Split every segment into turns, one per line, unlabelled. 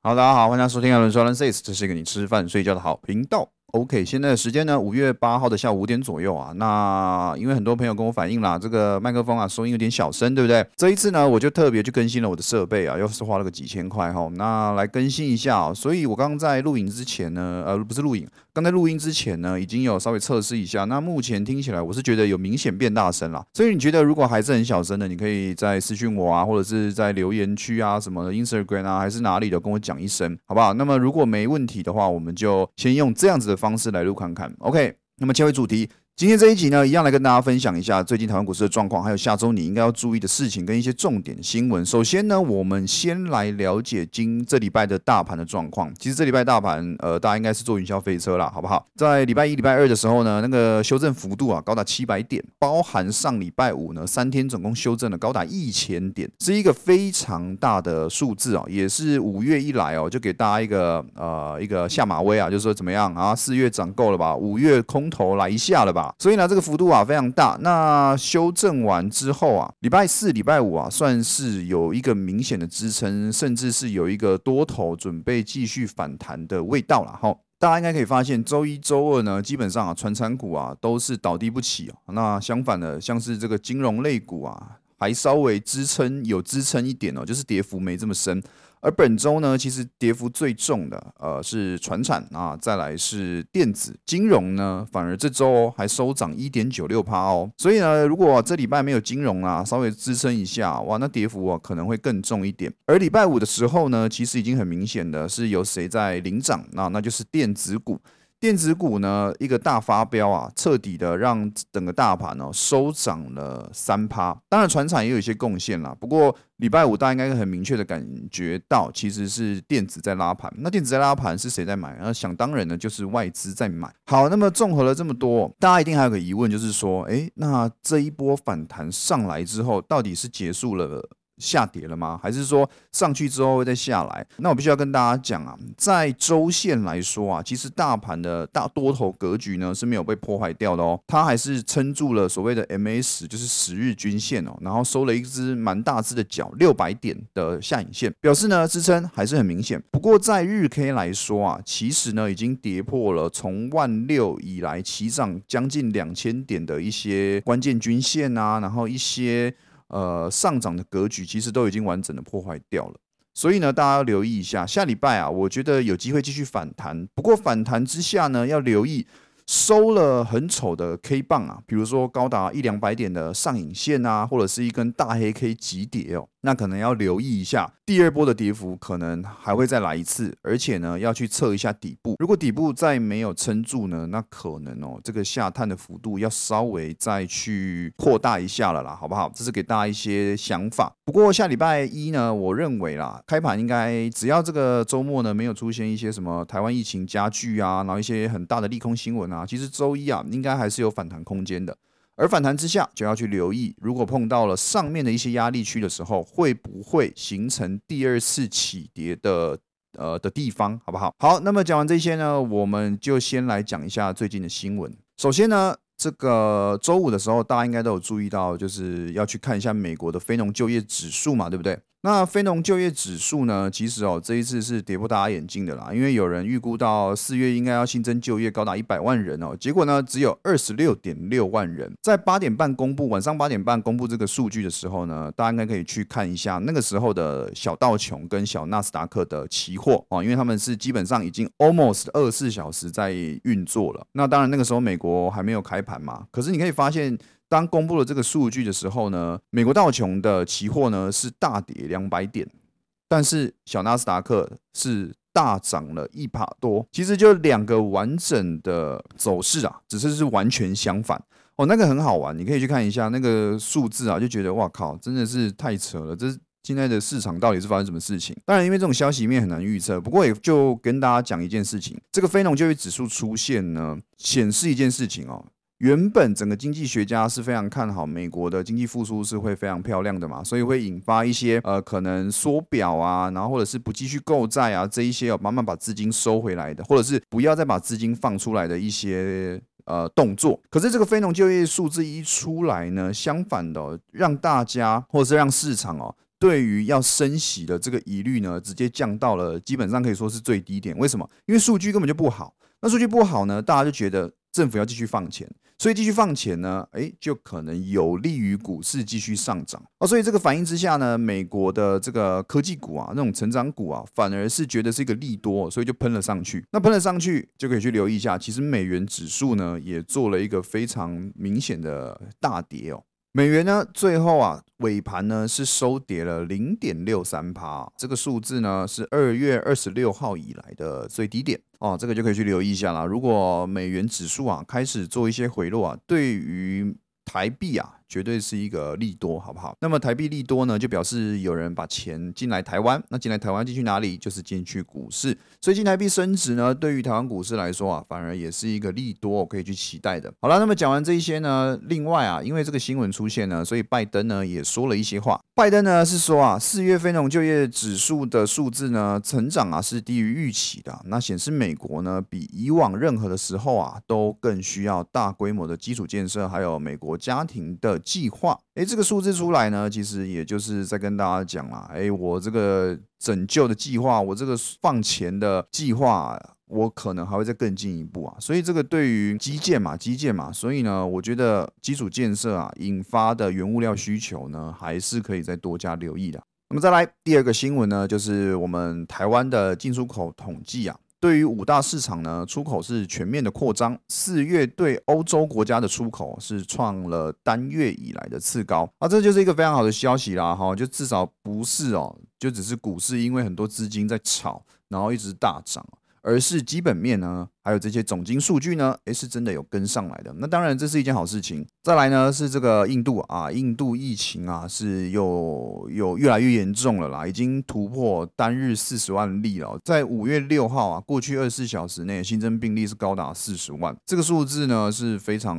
好，大家好，欢迎收听阿伦说 Alan says，这是一个你吃饭睡觉的好频道。OK，现在的时间呢，五月八号的下午五点左右啊。那因为很多朋友跟我反映啦，这个麦克风啊收音有点小声，对不对？这一次呢，我就特别去更新了我的设备啊，又是花了个几千块哈。那来更新一下哦。所以我刚刚在录影之前呢，呃，不是录影，刚在录音之前呢，已经有稍微测试一下。那目前听起来，我是觉得有明显变大声了。所以你觉得如果还是很小声的，你可以在私讯我啊，或者是在留言区啊，什么 Instagram 啊，还是哪里的，跟我讲一声，好不好？那么如果没问题的话，我们就先用这样子的方式来录看看。OK，那么切回主题。今天这一集呢，一样来跟大家分享一下最近台湾股市的状况，还有下周你应该要注意的事情跟一些重点新闻。首先呢，我们先来了解今这礼拜的大盘的状况。其实这礼拜大盘，呃，大家应该是坐云霄飞车啦，好不好？在礼拜一、礼拜二的时候呢，那个修正幅度啊，高达七百点，包含上礼拜五呢，三天总共修正了高达一千点，是一个非常大的数字啊，也是五月一来哦，就给大家一个呃一个下马威啊，就是说怎么样啊？四月涨够了吧？五月空头来一下了吧？所以呢，这个幅度啊非常大。那修正完之后啊，礼拜四、礼拜五啊，算是有一个明显的支撑，甚至是有一个多头准备继续反弹的味道了。哈，大家应该可以发现，周一周二呢，基本上啊，传产股啊都是倒地不起哦。那相反的，像是这个金融类股啊，还稍微支撑有支撑一点哦，就是跌幅没这么深。而本周呢，其实跌幅最重的，呃，是船产啊，再来是电子金融呢，反而这周还收涨一点九六趴哦。所以呢，如果这礼拜没有金融啊，稍微支撑一下，哇，那跌幅啊可能会更重一点。而礼拜五的时候呢，其实已经很明显的是有谁在领涨，那那就是电子股。电子股呢，一个大发飙啊，彻底的让整个大盘哦收涨了三趴。当然，船厂也有一些贡献啦。不过礼拜五大家应该很明确的感觉到，其实是电子在拉盘。那电子在拉盘是谁在买？那想当然呢，就是外资在买。好，那么综合了这么多，大家一定还有个疑问，就是说，诶，那这一波反弹上来之后，到底是结束了？下跌了吗？还是说上去之后会再下来？那我必须要跟大家讲啊，在周线来说啊，其实大盘的大多头格局呢是没有被破坏掉的哦，它还是撑住了所谓的 MA 就是十日均线哦，然后收了一只蛮大只的脚，六百点的下影线，表示呢支撑还是很明显。不过在日 K 来说啊，其实呢已经跌破了从万六以来齐涨将近两千点的一些关键均线啊，然后一些。呃，上涨的格局其实都已经完整的破坏掉了，所以呢，大家要留意一下，下礼拜啊，我觉得有机会继续反弹。不过反弹之下呢，要留意收了很丑的 K 棒啊，比如说高达一两百点的上影线啊，或者是一根大黑 K 急跌哦。那可能要留意一下，第二波的跌幅可能还会再来一次，而且呢，要去测一下底部。如果底部再没有撑住呢，那可能哦，这个下探的幅度要稍微再去扩大一下了啦，好不好？这是给大家一些想法。不过下礼拜一呢，我认为啦，开盘应该只要这个周末呢没有出现一些什么台湾疫情加剧啊，然后一些很大的利空新闻啊，其实周一啊应该还是有反弹空间的。而反弹之下，就要去留意，如果碰到了上面的一些压力区的时候，会不会形成第二次起跌的呃的地方，好不好？好，那么讲完这些呢，我们就先来讲一下最近的新闻。首先呢，这个周五的时候，大家应该都有注意到，就是要去看一下美国的非农就业指数嘛，对不对？那非农就业指数呢？其实哦，这一次是跌破大家眼镜的啦。因为有人预估到四月应该要新增就业高达一百万人哦，结果呢只有二十六点六万人。在八点半公布，晚上八点半公布这个数据的时候呢，大家应该可以去看一下那个时候的小道琼跟小纳斯达克的期货哦，因为他们是基本上已经 almost 二十四小时在运作了。那当然那个时候美国还没有开盘嘛，可是你可以发现。当公布了这个数据的时候呢，美国道琼的期货呢是大跌两百点，但是小纳斯达克是大涨了一帕多。其实就两个完整的走势啊，只是是完全相反哦。那个很好玩，你可以去看一下那个数字啊，就觉得哇靠，真的是太扯了。这现在的市场到底是发生什么事情？当然，因为这种消息面很难预测。不过也就跟大家讲一件事情，这个非农就业指数出现呢，显示一件事情哦。原本整个经济学家是非常看好美国的经济复苏是会非常漂亮的嘛，所以会引发一些呃可能缩表啊，然后或者是不继续购债啊这一些哦慢慢把资金收回来的，或者是不要再把资金放出来的一些呃动作。可是这个非农就业数字一出来呢，相反的让大家或者是让市场哦对于要升息的这个疑虑呢，直接降到了基本上可以说是最低点。为什么？因为数据根本就不好。那数据不好呢，大家就觉得政府要继续放钱，所以继续放钱呢，诶，就可能有利于股市继续上涨哦。所以这个反应之下呢，美国的这个科技股啊，那种成长股啊，反而是觉得是一个利多，所以就喷了上去。那喷了上去，就可以去留意一下，其实美元指数呢，也做了一个非常明显的大跌哦。美元呢，最后啊尾盘呢是收跌了零点六三趴，这个数字呢是二月二十六号以来的最低点哦，这个就可以去留意一下啦。如果美元指数啊开始做一些回落啊，对于台币啊。绝对是一个利多，好不好？那么台币利多呢，就表示有人把钱进来台湾。那进来台湾进去哪里？就是进去股市。所以进台币升值呢，对于台湾股市来说啊，反而也是一个利多，可以去期待的。好了，那么讲完这一些呢，另外啊，因为这个新闻出现呢，所以拜登呢也说了一些话。拜登呢是说啊，四月非农就业指数的数字呢，成长啊是低于预期的。那显示美国呢比以往任何的时候啊，都更需要大规模的基础建设，还有美国家庭的。计划，哎，这个数字出来呢，其实也就是在跟大家讲啦，哎，我这个拯救的计划，我这个放钱的计划，我可能还会再更进一步啊。所以这个对于基建嘛，基建嘛，所以呢，我觉得基础建设啊引发的原物料需求呢，还是可以再多加留意的。那么再来第二个新闻呢，就是我们台湾的进出口统计啊。对于五大市场呢，出口是全面的扩张。四月对欧洲国家的出口是创了单月以来的次高，啊，这就是一个非常好的消息啦，哈，就至少不是哦，就只是股市因为很多资金在炒，然后一直大涨。而是基本面呢，还有这些总金数据呢，诶，是真的有跟上来的。那当然这是一件好事情。再来呢是这个印度啊，印度疫情啊是又有越来越严重了啦，已经突破单日四十万例了。在五月六号啊，过去二十四小时内新增病例是高达四十万，这个数字呢是非常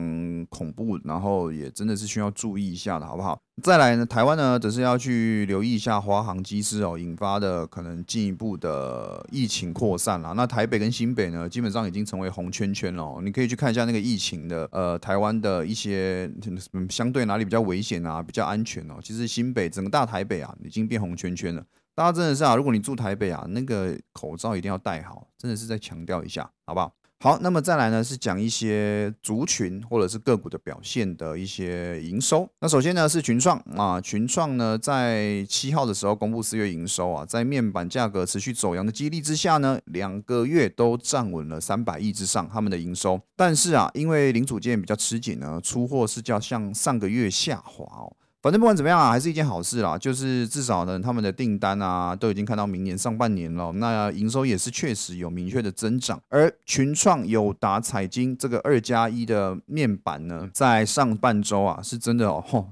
恐怖，然后也真的是需要注意一下的，好不好？再来呢，台湾呢，则是要去留意一下华航机师哦引发的可能进一步的疫情扩散啦。那台北跟新北呢，基本上已经已经成为红圈圈了。你可以去看一下那个疫情的呃，台湾的一些相对哪里比较危险啊，比较安全哦。其实新北整个大台北啊，已经变红圈圈了。大家真的是啊，如果你住台北啊，那个口罩一定要戴好，真的是再强调一下，好不好？好，那么再来呢，是讲一些族群或者是个股的表现的一些营收。那首先呢是群创啊，群创呢在七号的时候公布四月营收啊，在面板价格持续走阳的激励之下呢，两个月都站稳了三百亿之上，他们的营收。但是啊，因为零组件比较吃紧呢，出货是较像上个月下滑哦。反正不管怎么样啊，还是一件好事啦。就是至少呢，他们的订单啊，都已经看到明年上半年了。那营收也是确实有明确的增长。而群创、友达、彩晶这个二加一的面板呢，在上半周啊，是真的哦，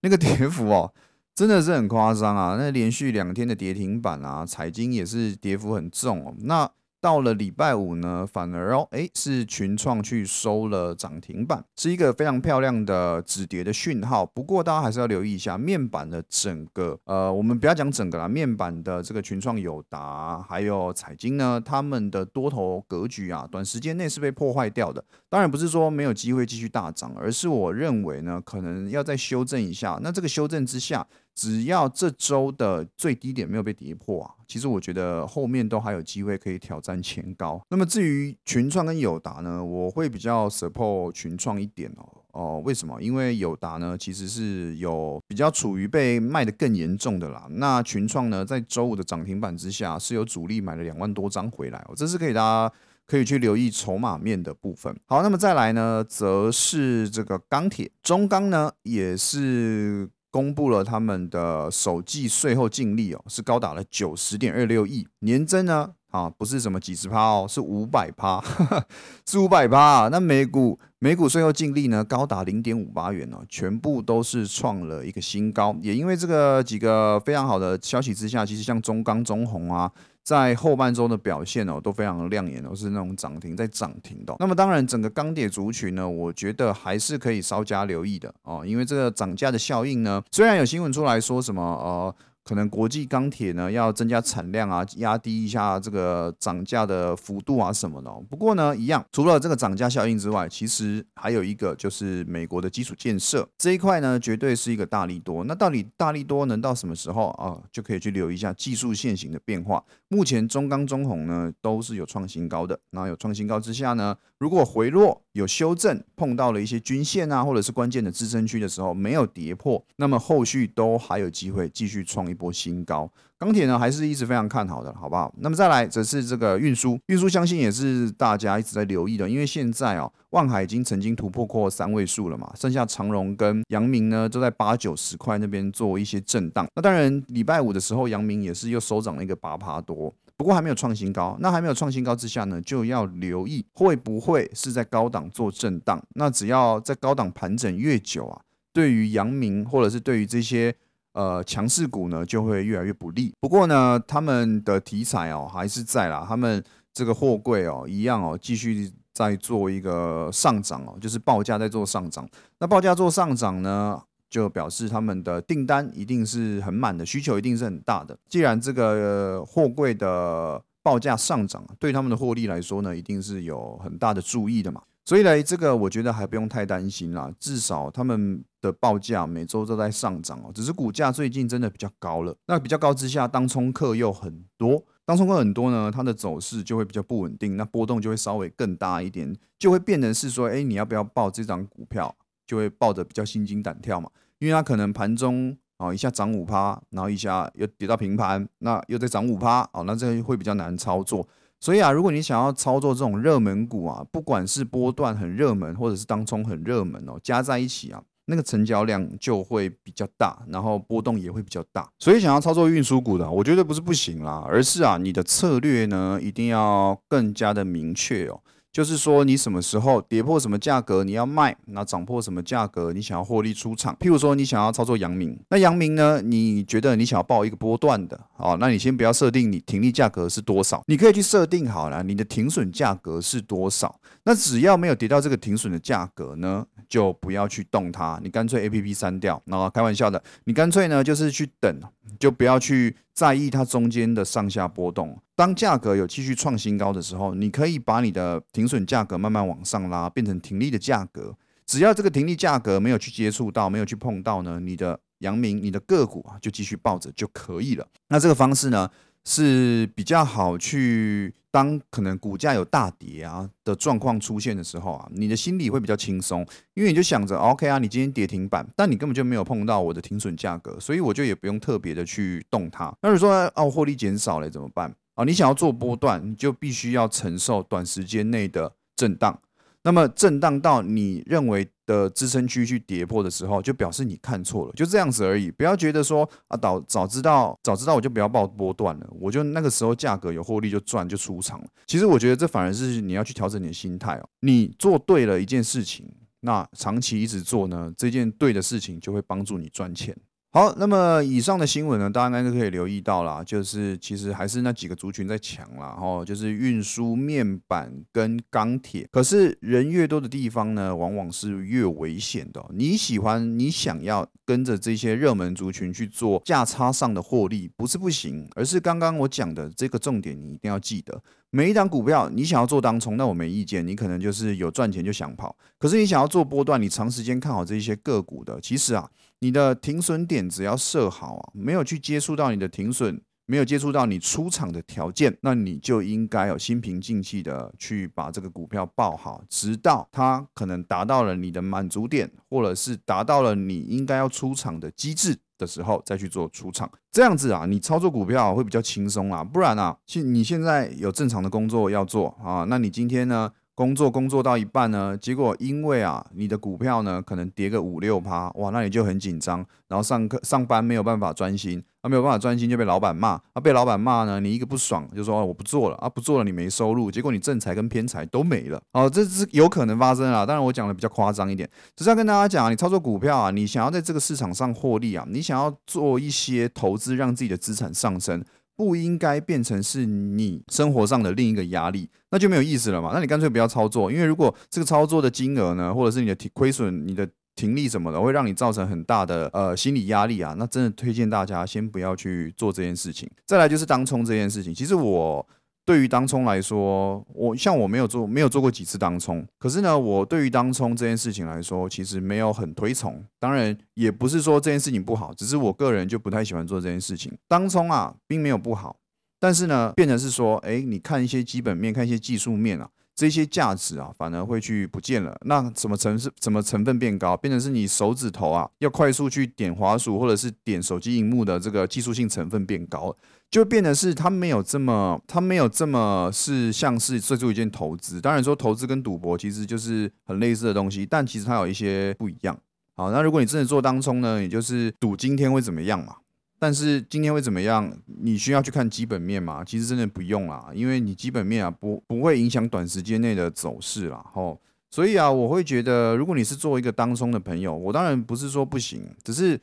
那个跌幅哦，真的是很夸张啊。那连续两天的跌停板啊，彩晶也是跌幅很重哦。那到了礼拜五呢，反而哦，哎，是群创去收了涨停板，是一个非常漂亮的止跌的讯号。不过大家还是要留意一下面板的整个，呃，我们不要讲整个啦，面板的这个群创、友达还有彩晶呢，他们的多头格局啊，短时间内是被破坏掉的。当然不是说没有机会继续大涨，而是我认为呢，可能要再修正一下。那这个修正之下。只要这周的最低点没有被跌破啊，其实我觉得后面都还有机会可以挑战前高。那么至于群创跟友达呢，我会比较 support 群创一点哦。哦，为什么？因为友达呢其实是有比较处于被卖的更严重的啦。那群创呢在周五的涨停板之下是有主力买了两万多张回来哦，这是可以大家可以去留意筹码面的部分。好，那么再来呢，则是这个钢铁中钢呢也是。公布了他们的首季税后净利哦，是高达了九十点二六亿，年增呢啊不是什么几十趴哦，是五百趴，是五百趴。那每股美股税后净利呢高达零点五八元哦，全部都是创了一个新高。也因为这个几个非常好的消息之下，其实像中钢、中红啊。在后半周的表现哦都非常的亮眼都，是那种涨停在涨停的。那么当然，整个钢铁族群呢，我觉得还是可以稍加留意的哦，因为这个涨价的效应呢，虽然有新闻出来说什么呃可能国际钢铁呢要增加产量啊，压低一下这个涨价的幅度啊什么的。不过呢，一样，除了这个涨价效应之外，其实还有一个就是美国的基础建设这一块呢，绝对是一个大力多。那到底大力多能到什么时候啊？就可以去留意一下技术线型的变化。目前中钢、中红呢都是有创新高的。那有创新高之下呢，如果回落有修正，碰到了一些均线啊，或者是关键的支撑区的时候，没有跌破，那么后续都还有机会继续创一。波新高，钢铁呢还是一直非常看好的，好不好？那么再来则是这个运输，运输相信也是大家一直在留意的，因为现在哦，万海已经曾经突破过三位数了嘛，剩下长荣跟阳明呢都在八九十块那边做一些震荡。那当然礼拜五的时候，阳明也是又收涨了一个八趴多，不过还没有创新高。那还没有创新高之下呢，就要留意会不会是在高档做震荡。那只要在高档盘整越久啊，对于阳明或者是对于这些。呃，强势股呢就会越来越不利。不过呢，他们的题材哦还是在啦，他们这个货柜哦一样哦，继续在做一个上涨哦，就是报价在做上涨。那报价做上涨呢，就表示他们的订单一定是很满的，需求一定是很大的。既然这个货柜的报价上涨，对他们的获利来说呢，一定是有很大的注意的嘛。所以呢，这个我觉得还不用太担心啦，至少他们的报价每周都在上涨哦，只是股价最近真的比较高了。那比较高之下，当冲客又很多，当冲客很多呢，它的走势就会比较不稳定，那波动就会稍微更大一点，就会变成是说，哎，你要不要报这张股票，就会抱着比较心惊胆跳嘛，因为它可能盘中啊一下涨五趴，然后一下又跌到平盘，那又再涨五趴，哦，那这个会比较难操作。所以啊，如果你想要操作这种热门股啊，不管是波段很热门，或者是当冲很热门哦，加在一起啊，那个成交量就会比较大，然后波动也会比较大。所以想要操作运输股的，我觉得不是不行啦，而是啊，你的策略呢一定要更加的明确哦。就是说，你什么时候跌破什么价格你要卖，那涨破什么价格你想要获利出场。譬如说，你想要操作阳明，那阳明呢，你觉得你想要报一个波段的，哦，那你先不要设定你停利价格是多少，你可以去设定好了，你的停损价格是多少。那只要没有跌到这个停损的价格呢，就不要去动它，你干脆 A P P 删掉。然后开玩笑的，你干脆呢就是去等。就不要去在意它中间的上下波动。当价格有继续创新高的时候，你可以把你的停损价格慢慢往上拉，变成停利的价格。只要这个停利价格没有去接触到，没有去碰到呢，你的阳明、你的个股啊，就继续抱着就可以了。那这个方式呢？是比较好去当可能股价有大跌啊的状况出现的时候啊，你的心里会比较轻松，因为你就想着 OK 啊，你今天跌停板，但你根本就没有碰到我的停损价格，所以我就也不用特别的去动它。那如果说哦获利减少了怎么办啊？你想要做波段，你就必须要承受短时间内的震荡。那么震荡到你认为的支撑区去跌破的时候，就表示你看错了，就这样子而已。不要觉得说啊，早早知道早知道我就不要报波段了，我就那个时候价格有获利就赚就出场了。其实我觉得这反而是你要去调整你的心态哦。你做对了一件事情，那长期一直做呢，这件对的事情就会帮助你赚钱。好，那么以上的新闻呢，大家应该可以留意到啦，就是其实还是那几个族群在抢啦，哦，就是运输、面板跟钢铁。可是人越多的地方呢，往往是越危险的。你喜欢，你想要跟着这些热门族群去做价差上的获利，不是不行，而是刚刚我讲的这个重点，你一定要记得。每一档股票，你想要做当冲，那我没意见，你可能就是有赚钱就想跑。可是你想要做波段，你长时间看好这些个股的，其实啊。你的停损点只要设好啊，没有去接触到你的停损，没有接触到你出场的条件，那你就应该有心平静气的去把这个股票报好，直到它可能达到了你的满足点，或者是达到了你应该要出场的机制的时候，再去做出场。这样子啊，你操作股票会比较轻松啊。不然啊，现你现在有正常的工作要做啊，那你今天呢？工作工作到一半呢，结果因为啊，你的股票呢可能跌个五六趴，哇，那你就很紧张，然后上课上班没有办法专心，啊，没有办法专心就被老板骂，啊，被老板骂呢，你一个不爽就说我不做了，啊，不做了你没收入，结果你正财跟偏财都没了，哦，这是有可能发生啊，当然我讲的比较夸张一点，只是要跟大家讲，你操作股票啊，你想要在这个市场上获利啊，你想要做一些投资，让自己的资产上升。不应该变成是你生活上的另一个压力，那就没有意思了嘛。那你干脆不要操作，因为如果这个操作的金额呢，或者是你的亏损、你的停利什么的，会让你造成很大的呃心理压力啊。那真的推荐大家先不要去做这件事情。再来就是当冲这件事情，其实我。对于当冲来说，我像我没有做没有做过几次当冲，可是呢，我对于当冲这件事情来说，其实没有很推崇。当然，也不是说这件事情不好，只是我个人就不太喜欢做这件事情。当冲啊，并没有不好，但是呢，变成是说，哎，你看一些基本面，看一些技术面啊，这些价值啊，反而会去不见了。那什么成是什么成分变高，变成是你手指头啊，要快速去点滑鼠或者是点手机荧幕的这个技术性成分变高。就变得是，它没有这么，它没有这么是像是做出一件投资。当然说投资跟赌博其实就是很类似的东西，但其实它有一些不一样。好，那如果你真的做当冲呢，也就是赌今天会怎么样嘛。但是今天会怎么样，你需要去看基本面嘛？其实真的不用啦，因为你基本面啊不不会影响短时间内的走势啦。吼，所以啊，我会觉得，如果你是做一个当冲的朋友，我当然不是说不行，只是。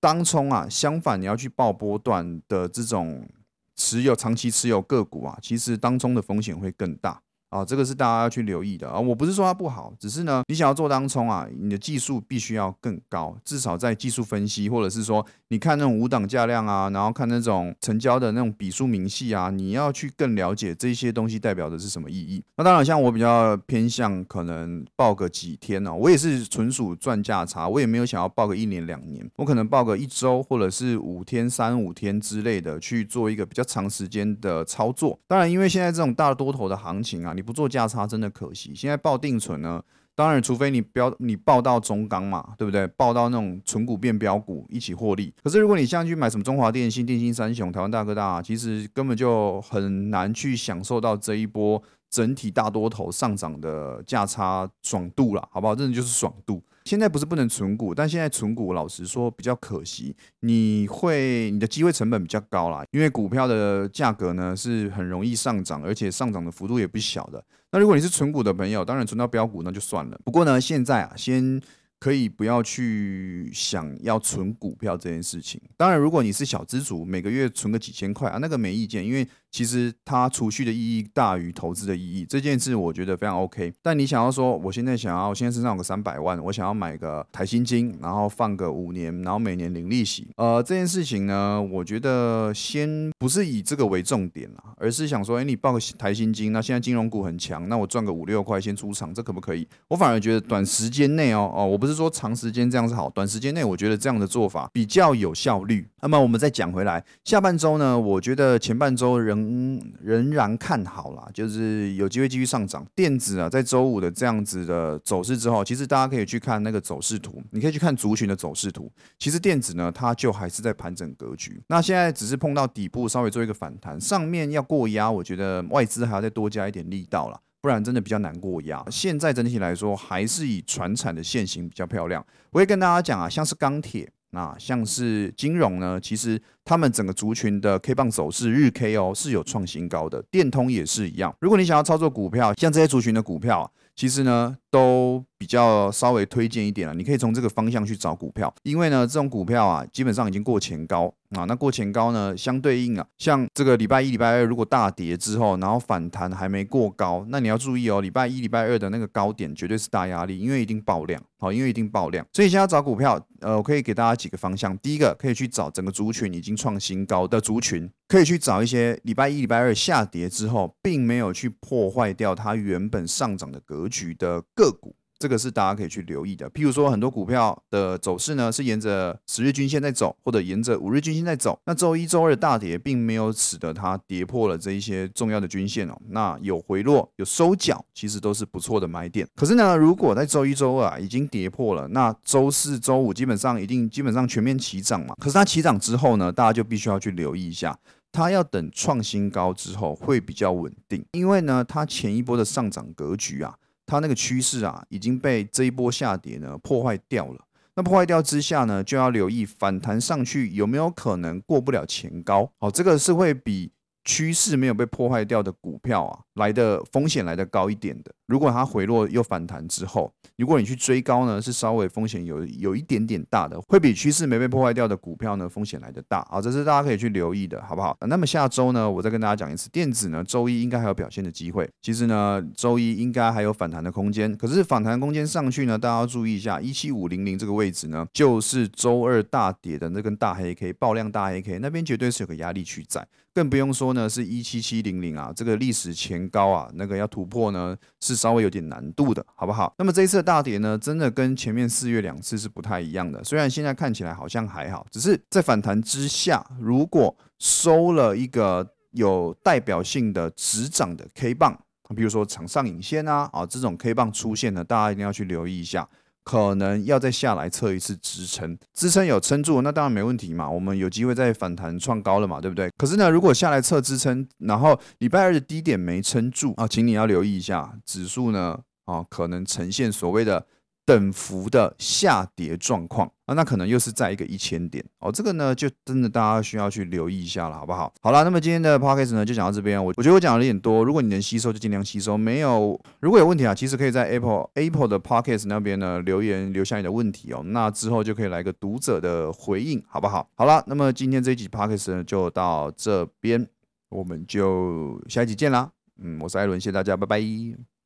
当冲啊，相反，你要去报波段的这种持有长期持有个股啊，其实当冲的风险会更大。啊，这个是大家要去留意的啊！我不是说它不好，只是呢，你想要做当冲啊，你的技术必须要更高，至少在技术分析，或者是说你看那种五档价量啊，然后看那种成交的那种笔数明细啊，你要去更了解这些东西代表的是什么意义。那当然，像我比较偏向可能报个几天呢，我也是纯属赚价差，我也没有想要报个一年两年，我可能报个一周或者是五天、三五天之类的去做一个比较长时间的操作。当然，因为现在这种大多头的行情啊。你不做价差真的可惜。现在报定存呢，当然除非你标你报到中钢嘛，对不对？报到那种纯股变标股一起获利。可是如果你现在去买什么中华电信、电信三雄、台湾大哥大，其实根本就很难去享受到这一波整体大多头上涨的价差爽度了，好不好？真的就是爽度。现在不是不能存股，但现在存股老实说比较可惜，你会你的机会成本比较高啦，因为股票的价格呢是很容易上涨，而且上涨的幅度也不小的。那如果你是存股的朋友，当然存到标股那就算了。不过呢，现在啊先。可以不要去想要存股票这件事情。当然，如果你是小资族，每个月存个几千块啊，那个没意见，因为其实它储蓄的意义大于投资的意义。这件事我觉得非常 OK。但你想要说，我现在想要，我现在身上有个三百万，我想要买个台新金，然后放个五年，然后每年领利息。呃，这件事情呢，我觉得先不是以这个为重点啦，而是想说，哎，你报个台新金，那现在金融股很强，那我赚个五六块先出场，这可不可以？我反而觉得短时间内哦，哦，我不。是说长时间这样是好，短时间内我觉得这样的做法比较有效率。那么我们再讲回来，下半周呢，我觉得前半周人嗯仍然看好啦，就是有机会继续上涨。电子啊，在周五的这样子的走势之后，其实大家可以去看那个走势图，你可以去看族群的走势图。其实电子呢，它就还是在盘整格局。那现在只是碰到底部，稍微做一个反弹，上面要过压，我觉得外资还要再多加一点力道了。不然真的比较难过压。现在整体来说，还是以船产的线型比较漂亮。我会跟大家讲啊，像是钢铁那，像是金融呢，其实他们整个族群的 K 棒走势日 K 哦是有创新高的，电通也是一样。如果你想要操作股票，像这些族群的股票，其实呢都比较稍微推荐一点了。你可以从这个方向去找股票，因为呢这种股票啊，基本上已经过前高。啊，那过前高呢？相对应啊，像这个礼拜一、礼拜二如果大跌之后，然后反弹还没过高，那你要注意哦，礼拜一、礼拜二的那个高点绝对是大压力，因为一定爆量。好，因为一定爆量，所以现在找股票，呃，我可以给大家几个方向。第一个可以去找整个族群已经创新高的族群，可以去找一些礼拜一、礼拜二下跌之后，并没有去破坏掉它原本上涨的格局的个股。这个是大家可以去留意的，譬如说很多股票的走势呢是沿着十日均线在走，或者沿着五日均线在走。那周一周二的大跌，并没有使得它跌破了这一些重要的均线哦。那有回落、有收脚，其实都是不错的买点。可是呢，如果在周一周二啊已经跌破了，那周四周五基本上一定基本上全面起涨嘛。可是它起涨之后呢，大家就必须要去留意一下，它要等创新高之后会比较稳定，因为呢，它前一波的上涨格局啊。它那个趋势啊，已经被这一波下跌呢破坏掉了。那破坏掉之下呢，就要留意反弹上去有没有可能过不了前高。好，这个是会比趋势没有被破坏掉的股票啊，来的风险来的高一点的。如果它回落又反弹之后，如果你去追高呢，是稍微风险有有一点点大的，会比趋势没被破坏掉的股票呢风险来的大啊，这是大家可以去留意的，好不好？那么下周呢，我再跟大家讲一次，电子呢周一应该还有表现的机会。其实呢，周一应该还有反弹的空间，可是反弹空间上去呢，大家要注意一下，一七五零零这个位置呢，就是周二大跌的那根大黑 K 爆量大黑 K 那边绝对是有个压力区在。更不用说呢，是一七七零零啊，这个历史前高啊，那个要突破呢，是稍微有点难度的，好不好？那么这一次的大跌呢，真的跟前面四月两次是不太一样的。虽然现在看起来好像还好，只是在反弹之下，如果收了一个有代表性的直涨的 K 棒，比如说长上影线啊，啊这种 K 棒出现呢，大家一定要去留意一下。可能要再下来测一次支撑，支撑有撑住，那当然没问题嘛。我们有机会再反弹创高了嘛，对不对？可是呢，如果下来测支撑，然后礼拜二的低点没撑住啊，请你要留意一下指数呢，啊，可能呈现所谓的。等幅的下跌状况啊，那可能又是在一个一千点哦，这个呢就真的大家需要去留意一下了，好不好？好了，那么今天的 podcast 呢就讲到这边，我我觉得我讲的有点多，如果你能吸收就尽量吸收，没有如果有问题啊，其实可以在 Apple Apple 的 podcast 那边呢留言留下你的问题哦，那之后就可以来个读者的回应，好不好？好了，那么今天这一集 podcast 呢就到这边，我们就下一集见啦，嗯，我是艾伦，谢谢大家，拜拜。